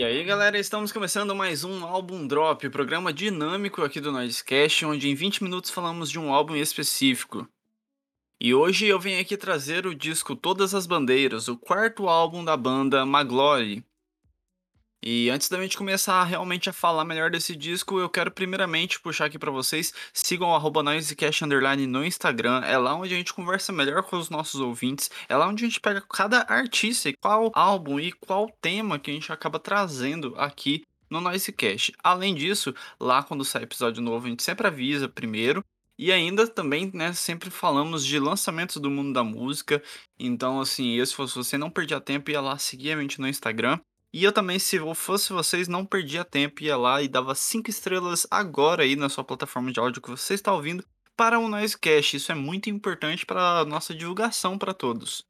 E aí, galera, estamos começando mais um Álbum Drop, programa dinâmico aqui do Noisecast, onde em 20 minutos falamos de um álbum específico. E hoje eu venho aqui trazer o disco Todas as Bandeiras, o quarto álbum da banda Maglory. E antes da gente começar realmente a falar melhor desse disco, eu quero primeiramente puxar aqui pra vocês, sigam o Noisecast Underline no Instagram, é lá onde a gente conversa melhor com os nossos ouvintes, é lá onde a gente pega cada artista e qual álbum e qual tema que a gente acaba trazendo aqui no Noisecast. Além disso, lá quando sai episódio novo, a gente sempre avisa primeiro, e ainda também, né, sempre falamos de lançamentos do mundo da música, então assim, se você não perder tempo, ia lá seguir a gente no Instagram, e eu também, se eu fosse vocês, não perdia tempo, ia lá e dava 5 estrelas agora aí na sua plataforma de áudio que você está ouvindo para o Noisecast. Isso é muito importante para a nossa divulgação para todos.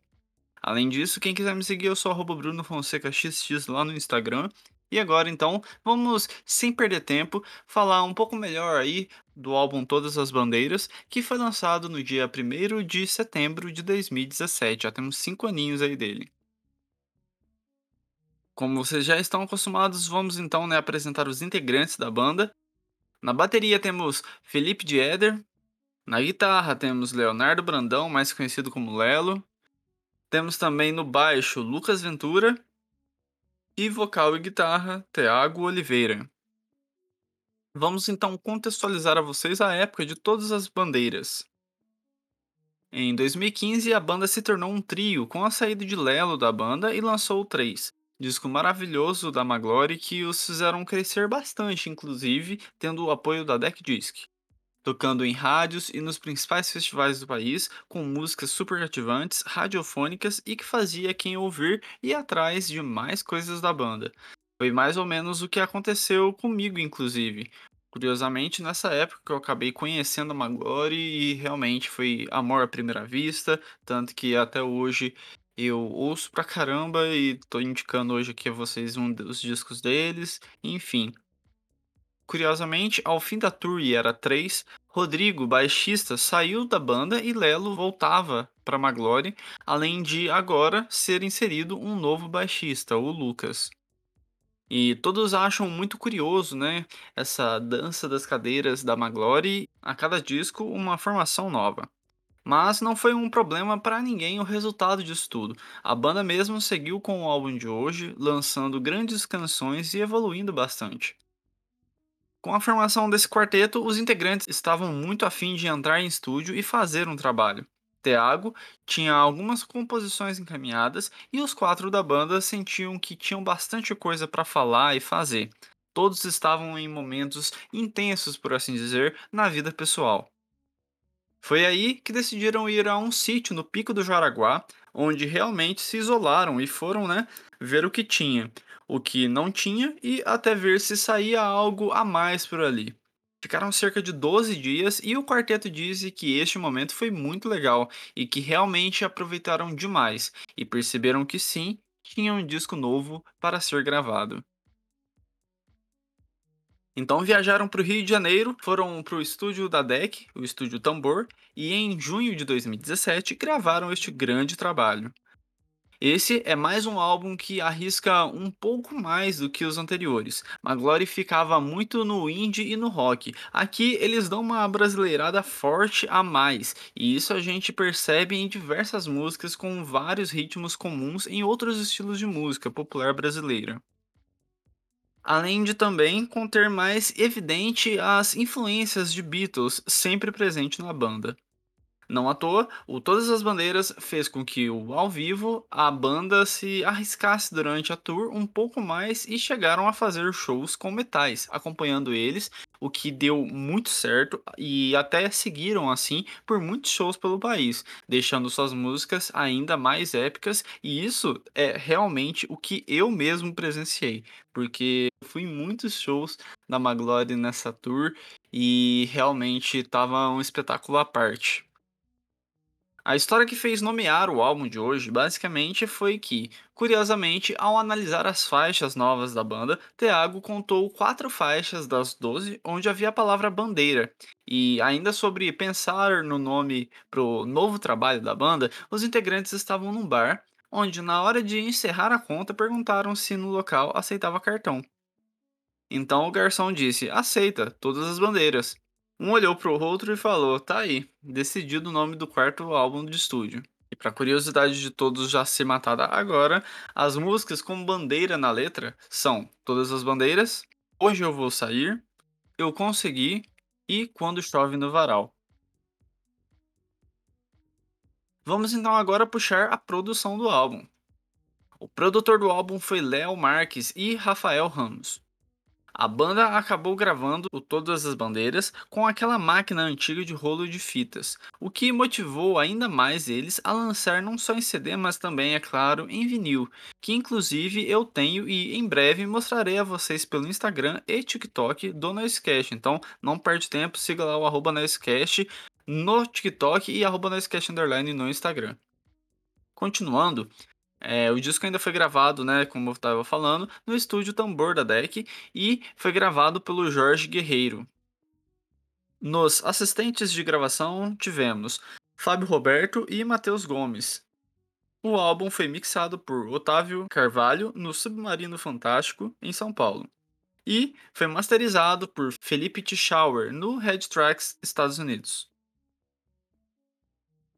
Além disso, quem quiser me seguir, eu sou arroba Bruno Fonseca XX lá no Instagram. E agora, então, vamos, sem perder tempo, falar um pouco melhor aí do álbum Todas as Bandeiras, que foi lançado no dia 1 de setembro de 2017. Já temos 5 aninhos aí dele. Como vocês já estão acostumados, vamos então né, apresentar os integrantes da banda. Na bateria temos Felipe Dieder, na guitarra temos Leonardo Brandão, mais conhecido como Lelo. Temos também no baixo Lucas Ventura e vocal e guitarra Thiago Oliveira. Vamos então contextualizar a vocês a época de todas as bandeiras. Em 2015, a banda se tornou um trio com a saída de Lelo da banda e lançou o 3, disco maravilhoso da Maglory que os fizeram crescer bastante, inclusive tendo o apoio da Deck Disc. Tocando em rádios e nos principais festivais do país, com músicas super cativantes, radiofônicas e que fazia quem ouvir ir atrás de mais coisas da banda. Foi mais ou menos o que aconteceu comigo, inclusive. Curiosamente, nessa época que eu acabei conhecendo a Maglory e realmente foi amor à primeira vista, tanto que até hoje eu ouço pra caramba e tô indicando hoje aqui a vocês um dos discos deles, enfim. Curiosamente, ao fim da tour e era 3, Rodrigo, baixista, saiu da banda e Lelo voltava para Maglory, além de agora ser inserido um novo baixista, o Lucas. E todos acham muito curioso, né, essa dança das cadeiras da Maglory, a cada disco uma formação nova. Mas não foi um problema para ninguém o resultado disso tudo. A banda mesmo seguiu com o álbum de hoje, lançando grandes canções e evoluindo bastante. Com a formação desse quarteto, os integrantes estavam muito afim de entrar em estúdio e fazer um trabalho. Thiago tinha algumas composições encaminhadas e os quatro da banda sentiam que tinham bastante coisa para falar e fazer. Todos estavam em momentos intensos, por assim dizer, na vida pessoal. Foi aí que decidiram ir a um sítio no Pico do Jaraguá, onde realmente se isolaram e foram, né, ver o que tinha, o que não tinha e até ver se saía algo a mais por ali. Ficaram cerca de 12 dias e o quarteto disse que este momento foi muito legal e que realmente aproveitaram demais e perceberam que sim, tinha um disco novo para ser gravado. Então viajaram para o Rio de Janeiro, foram para o estúdio da DEC, o estúdio Tambor, e em junho de 2017 gravaram este grande trabalho. Esse é mais um álbum que arrisca um pouco mais do que os anteriores. Maglory ficava muito no indie e no rock. Aqui eles dão uma brasileirada forte a mais, e isso a gente percebe em diversas músicas com vários ritmos comuns em outros estilos de música popular brasileira além de também conter mais evidente as influências de Beatles sempre presente na banda. Não à toa, o Todas as Bandeiras fez com que o ao vivo a banda se arriscasse durante a tour um pouco mais e chegaram a fazer shows com metais, acompanhando eles, o que deu muito certo e até seguiram assim por muitos shows pelo país, deixando suas músicas ainda mais épicas, e isso é realmente o que eu mesmo presenciei, porque fui em muitos shows da Maglory nessa tour e realmente estava um espetáculo à parte. A história que fez nomear o álbum de hoje basicamente foi que, curiosamente, ao analisar as faixas novas da banda, Thiago contou quatro faixas das 12 onde havia a palavra bandeira. E ainda sobre pensar no nome pro novo trabalho da banda, os integrantes estavam num bar onde na hora de encerrar a conta perguntaram se no local aceitava cartão. Então o garçom disse: aceita, todas as bandeiras. Um olhou para o outro e falou: tá aí, decidido o nome do quarto álbum de estúdio. E para curiosidade de todos já se matada agora, as músicas com bandeira na letra são Todas as Bandeiras, Hoje Eu Vou Sair, Eu Consegui e Quando Chove no Varal. Vamos então agora puxar a produção do álbum. O produtor do álbum foi Léo Marques e Rafael Ramos. A banda acabou gravando o Todas as Bandeiras com aquela máquina antiga de rolo de fitas, o que motivou ainda mais eles a lançar não só em CD, mas também, é claro, em vinil, que inclusive eu tenho e em breve mostrarei a vocês pelo Instagram e TikTok do Noisecast. Então não perde tempo, siga lá o arroba Noisecast no TikTok e arroba Noisecast Underline no Instagram. Continuando, é, o disco ainda foi gravado, né, como eu estava falando, no estúdio Tambor da DEC e foi gravado pelo Jorge Guerreiro. Nos assistentes de gravação tivemos Fábio Roberto e Matheus Gomes. O álbum foi mixado por Otávio Carvalho no Submarino Fantástico, em São Paulo. E foi masterizado por Felipe Tischauer no Red Tracks, Estados Unidos.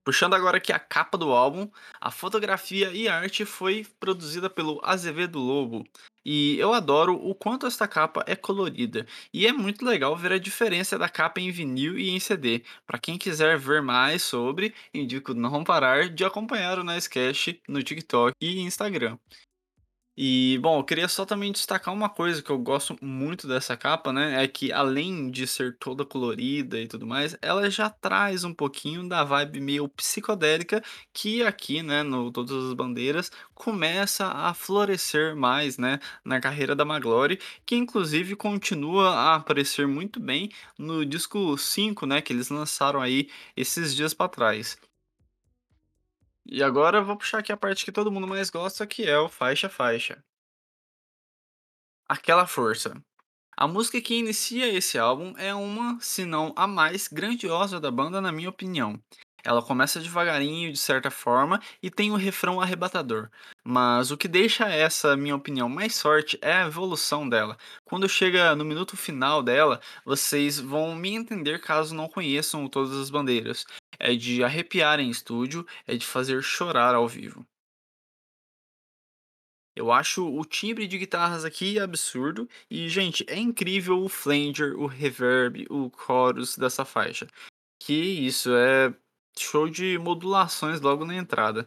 Puxando agora aqui a capa do álbum, a fotografia e a arte foi produzida pelo Azevedo Lobo. E eu adoro o quanto esta capa é colorida. E é muito legal ver a diferença da capa em vinil e em CD. Para quem quiser ver mais sobre, indico não parar de acompanhar o Nicecast no TikTok e Instagram. E, bom, eu queria só também destacar uma coisa que eu gosto muito dessa capa, né? É que além de ser toda colorida e tudo mais, ela já traz um pouquinho da vibe meio psicodélica que aqui, né, no Todas as Bandeiras, começa a florescer mais, né, na carreira da Maglory, que inclusive continua a aparecer muito bem no disco 5, né, que eles lançaram aí esses dias para trás. E agora eu vou puxar aqui a parte que todo mundo mais gosta, que é o faixa faixa. Aquela força. A música que inicia esse álbum é uma, se não a mais grandiosa da banda, na minha opinião. Ela começa devagarinho, de certa forma, e tem um refrão arrebatador. Mas o que deixa essa minha opinião mais forte é a evolução dela. Quando chega no minuto final dela, vocês vão me entender caso não conheçam todas as bandeiras. É de arrepiar em estúdio, é de fazer chorar ao vivo. Eu acho o timbre de guitarras aqui absurdo e, gente, é incrível o flanger, o reverb, o chorus dessa faixa. Que isso é show de modulações logo na entrada.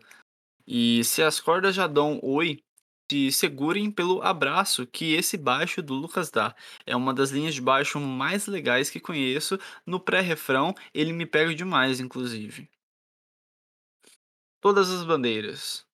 E se as cordas já dão oi, se segurem pelo abraço que esse baixo do Lucas dá. É uma das linhas de baixo mais legais que conheço. No pré-refrão, ele me pega demais, inclusive. Todas as bandeiras.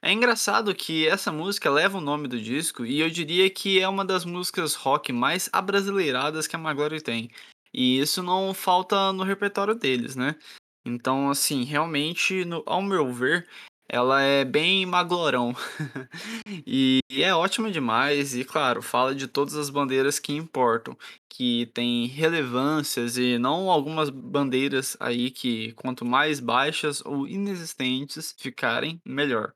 É engraçado que essa música leva o nome do disco e eu diria que é uma das músicas rock mais abrasileiradas que a Maglory tem. E isso não falta no repertório deles, né? Então, assim, realmente, no ao meu ver, ela é bem maglorão. E é ótima demais e, claro, fala de todas as bandeiras que importam, que têm relevâncias e não algumas bandeiras aí que quanto mais baixas ou inexistentes ficarem, melhor.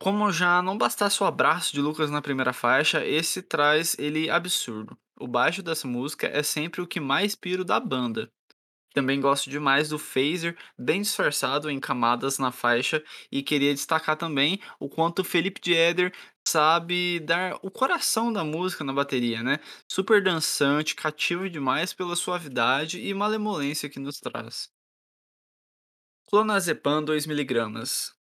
Como já não bastasse o abraço de Lucas na primeira faixa, esse traz ele absurdo. O baixo dessa música é sempre o que mais piro da banda. Também gosto demais do phaser bem disfarçado em camadas na faixa e queria destacar também o quanto Felipe Dieder sabe dar o coração da música na bateria, né? Super dançante, cativo demais pela suavidade e malemolência que nos traz. Clonazepam 2 miligramas.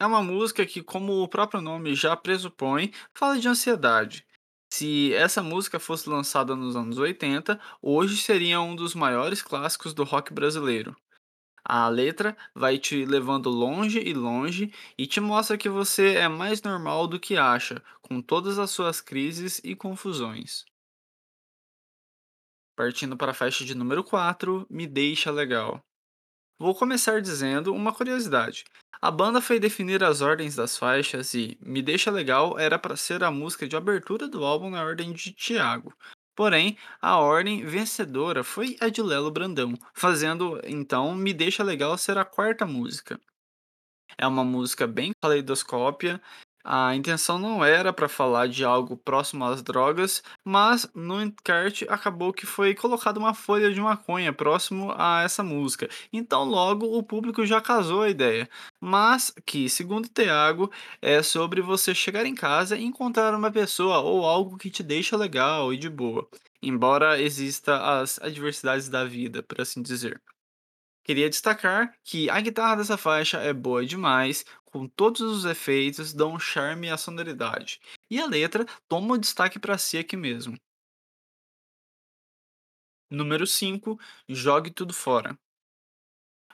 É uma música que, como o próprio nome já pressupõe, fala de ansiedade. Se essa música fosse lançada nos anos 80, hoje seria um dos maiores clássicos do rock brasileiro. A letra vai te levando longe e longe e te mostra que você é mais normal do que acha, com todas as suas crises e confusões. Partindo para a faixa de número 4, Me Deixa Legal. Vou começar dizendo uma curiosidade. A banda foi definir as ordens das faixas e Me Deixa Legal era para ser a música de abertura do álbum na ordem de Tiago. Porém, a ordem vencedora foi a de Lelo Brandão, fazendo então Me Deixa Legal ser a quarta música. É uma música bem caleidoscópia. A intenção não era para falar de algo próximo às drogas, mas no encarte acabou que foi colocada uma folha de maconha próximo a essa música. Então logo o público já casou a ideia. Mas que, segundo Thiago, é sobre você chegar em casa e encontrar uma pessoa ou algo que te deixa legal e de boa. Embora exista as adversidades da vida, por assim dizer. Queria destacar que a guitarra dessa faixa é boa demais, com todos os efeitos, dão um charme à sonoridade. E a letra toma o destaque para si aqui mesmo. Número 5, Jogue Tudo Fora.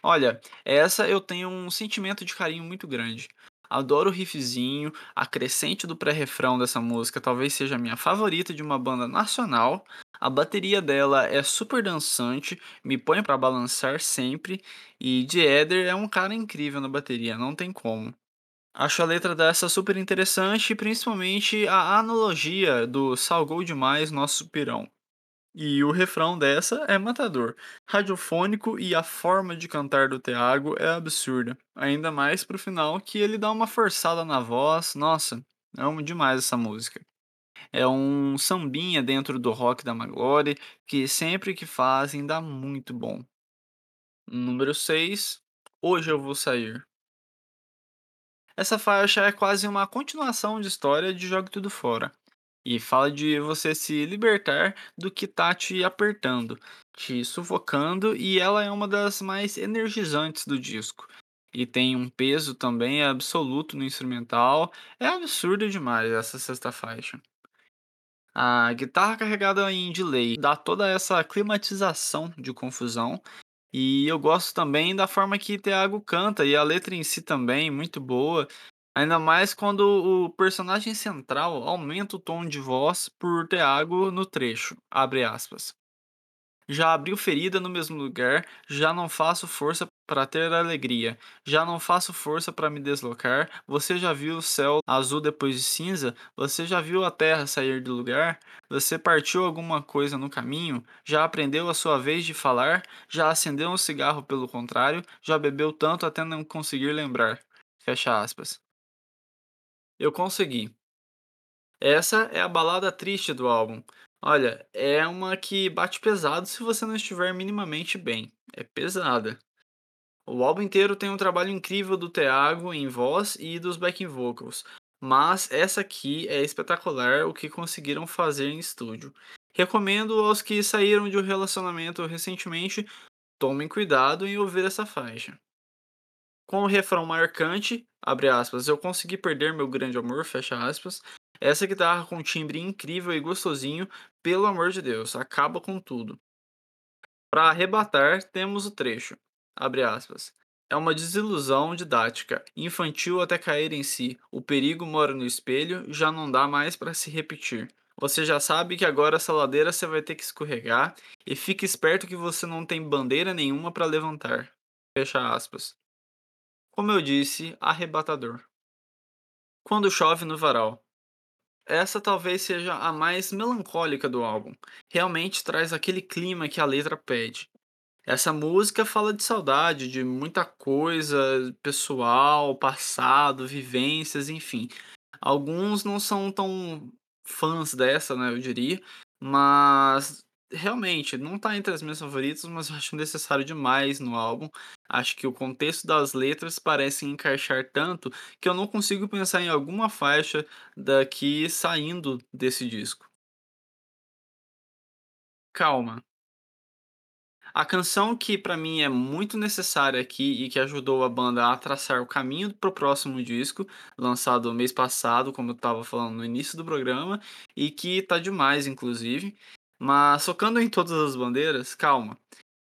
Olha, essa eu tenho um sentimento de carinho muito grande. Adoro o riffzinho, a crescente do pré-refrão dessa música talvez seja a minha favorita de uma banda nacional. A bateria dela é super dançante, me põe pra balançar sempre, e The Eder é um cara incrível na bateria, não tem como. Acho a letra dessa super interessante, principalmente a analogia do salgou demais nosso pirão. E o refrão dessa é matador, radiofônico e a forma de cantar do Thiago é absurda. Ainda mais pro final que ele dá uma forçada na voz. Nossa, amo demais essa música. É um sambinha dentro do rock da Maglore que sempre que fazem dá muito bom. Número 6, Hoje eu vou sair. Essa faixa é quase uma continuação de história de Jogue Tudo Fora. E fala de você se libertar do que tá te apertando, te sufocando, e ela é uma das mais energizantes do disco. E tem um peso também absoluto no instrumental. É absurdo demais essa sexta faixa. A guitarra carregada em delay dá toda essa climatização de confusão. E eu gosto também da forma que Thiago canta e a letra em si também, muito boa. Ainda mais quando o personagem central aumenta o tom de voz por Thiago no trecho, abre aspas. Já abriu ferida no mesmo lugar, já não faço força para ter alegria, já não faço força para me deslocar. Você já viu o céu azul depois de cinza? Você já viu a terra sair do lugar? Você partiu alguma coisa no caminho? Já aprendeu a sua vez de falar? Já acendeu um cigarro pelo contrário? Já bebeu tanto até não conseguir lembrar? Fecha aspas. Eu consegui. Essa é a balada triste do álbum. Olha, é uma que bate pesado se você não estiver minimamente bem. É pesada. O álbum inteiro tem um trabalho incrível do Thiago em voz e dos backing vocals, mas essa aqui é espetacular o que conseguiram fazer em estúdio. Recomendo aos que saíram de um relacionamento recentemente, tomem cuidado em ouvir essa faixa. Com o refrão marcante, abre aspas, eu consegui perder meu grande amor, fecha aspas. Essa guitarra com timbre incrível e gostosinho, pelo amor de Deus, acaba com tudo. Para arrebatar, temos o trecho, abre aspas. É uma desilusão didática, infantil até cair em si. O perigo mora no espelho, já não dá mais para se repetir. Você já sabe que agora essa ladeira você vai ter que escorregar e fique esperto que você não tem bandeira nenhuma para levantar. Fecha aspas. Como eu disse, arrebatador. Quando chove no varal. Essa talvez seja a mais melancólica do álbum. Realmente traz aquele clima que a letra pede. Essa música fala de saudade, de muita coisa pessoal, passado, vivências, enfim. Alguns não são tão fãs dessa, né, eu diria, mas realmente não tá entre as minhas favoritas, mas eu acho necessário demais no álbum. Acho que o contexto das letras parece encaixar tanto que eu não consigo pensar em alguma faixa daqui saindo desse disco. Calma. A canção que pra mim é muito necessária aqui e que ajudou a banda a traçar o caminho para o próximo disco, lançado mês passado, como eu estava falando no início do programa, e que tá demais, inclusive. Mas focando em todas as bandeiras, calma.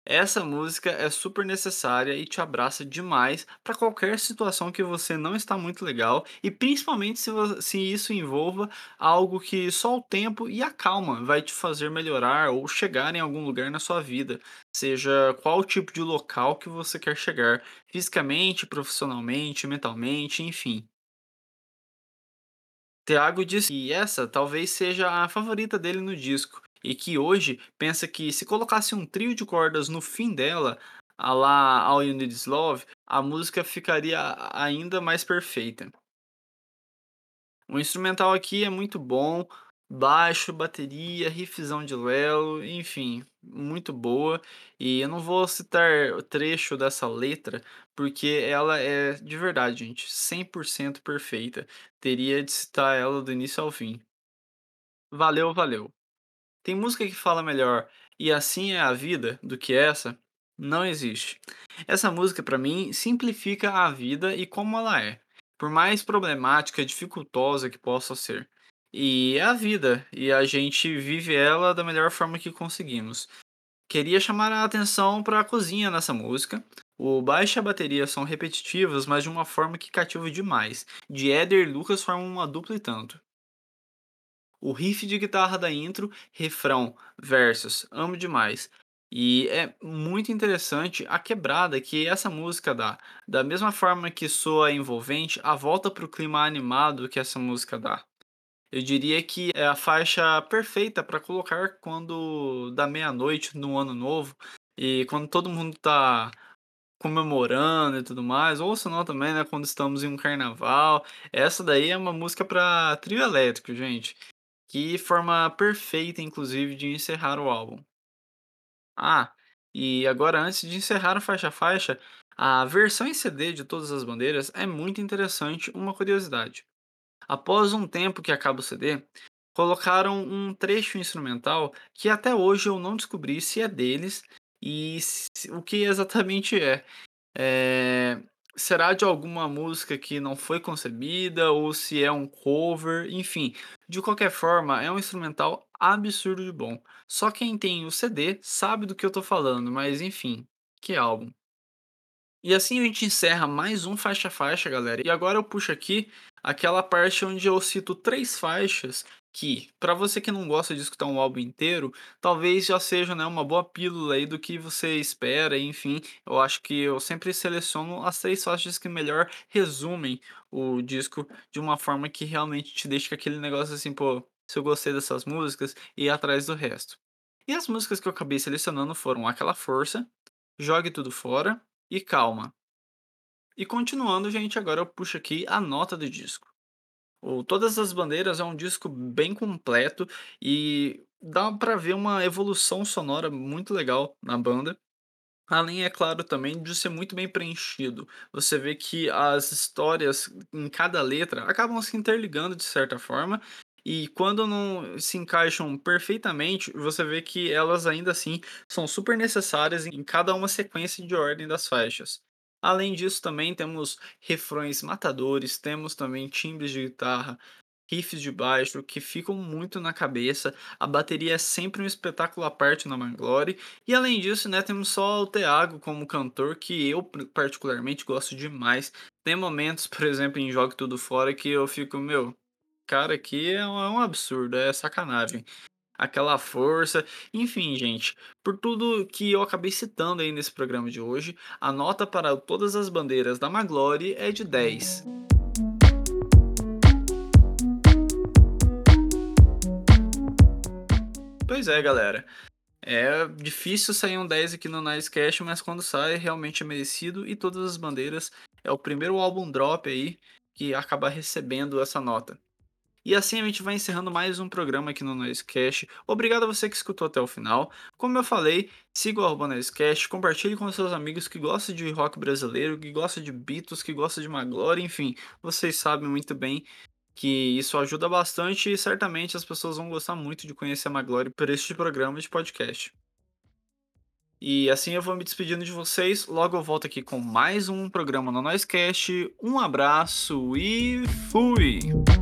Essa música é super necessária e te abraça demais para qualquer situação que você não está muito legal e principalmente se, se isso envolva algo que só o tempo e a calma vai te fazer melhorar ou chegar em algum lugar na sua vida, seja qual tipo de local que você quer chegar, fisicamente, profissionalmente, mentalmente, enfim. Thiago disse que essa talvez seja a favorita dele no disco, e que hoje pensa que se colocasse um trio de cordas no fim dela, a lá All You Need Is Love, a música ficaria ainda mais perfeita. O instrumental aqui é muito bom, baixo, bateria, riffzão de Lelo, enfim, muito boa. E eu não vou citar o trecho dessa letra, porque ela é de verdade, gente, 100% perfeita. Teria de citar ela do início ao fim. Valeu, valeu. Tem música que fala melhor "E assim é a vida" do que essa? Não existe. Essa música pra mim simplifica a vida e como ela é, por mais problemática, dificultosa que possa ser. E é a vida, e a gente vive ela da melhor forma que conseguimos. Queria chamar a atenção para a cozinha nessa música. O baixo e a bateria são repetitivos, mas de uma forma que cativa demais. De Éder e Lucas formam uma dupla e tanto. O riff de guitarra da intro, refrão, versos, amo demais. E é muito interessante a quebrada que essa música dá. Da mesma forma que soa envolvente, a volta para o clima animado que essa música dá. Eu diria que é a faixa perfeita para colocar quando dá meia-noite no ano novo e quando todo mundo tá comemorando e tudo mais, ou se não também, né, quando estamos em um carnaval. Essa daí é uma música para trio elétrico, gente. Que forma perfeita, inclusive, de encerrar o álbum. Ah, e agora antes de encerrar o faixa a faixa, a versão em CD de Todas as Bandeiras é muito interessante, uma curiosidade. Após um tempo que acaba o CD, colocaram um trecho instrumental que até hoje eu não descobri se é deles e se- o que exatamente é. É, será de alguma música que não foi concebida ou se é um cover, enfim. De qualquer forma, é um instrumental absurdo de bom. Só quem tem o CD sabe do que eu tô falando, mas enfim, que álbum. E assim a gente encerra mais um faixa faixa, galera. E agora eu puxo aqui aquela parte onde eu cito três faixas que, para você que não gosta de escutar um álbum inteiro, talvez já seja, né, uma boa pílula aí do que você espera, enfim. Eu acho que eu sempre seleciono as três faixas que melhor resumem o disco de uma forma que realmente te deixa aquele negócio assim, pô, se eu gostei dessas músicas, e ir atrás do resto. E as músicas que eu acabei selecionando foram Aquela Força, Jogue Tudo Fora e Calma. E continuando, gente, agora eu puxo aqui a nota do disco. O Todas as Bandeiras é um disco bem completo e dá pra ver uma evolução sonora muito legal na banda. Além, é claro, também de ser muito bem preenchido. Você vê que as histórias em cada letra acabam se interligando de certa forma, e quando não se encaixam perfeitamente, você vê que elas ainda assim são super necessárias em cada uma sequência de ordem das faixas. Além disso, também temos refrões matadores, temos também timbres de guitarra riffs de baixo que ficam muito na cabeça. A bateria é sempre um espetáculo à parte na Manglore. E além disso, né, temos só o Thiago como cantor, que eu particularmente gosto demais. Tem momentos, por exemplo, em Jogue Tudo Fora que eu fico, meu, cara, aqui é um, é um absurdo, é sacanagem. Aquela força, enfim, gente, por tudo que eu acabei citando aí nesse programa de hoje, a nota para todas as bandeiras da Maglore é de 10. Pois é, galera. É difícil sair um 10 aqui no Nicecast, mas quando sai, realmente é merecido. E Todas as Bandeiras é o primeiro álbum drop aí que acaba recebendo essa nota. E assim a gente vai encerrando mais um programa aqui no Noisecast. Obrigado a você que escutou até o final. Como eu falei, siga o Noisecast, compartilhe com seus amigos que gostam de rock brasileiro, que gostam de Beatles, que gostam de Maglore, enfim, vocês sabem muito bem que isso ajuda bastante e certamente as pessoas vão gostar muito de conhecer a Maglore por este programa de podcast. E assim eu vou me despedindo de vocês. Logo eu volto aqui com mais um programa no Noisecast. Um abraço e fui!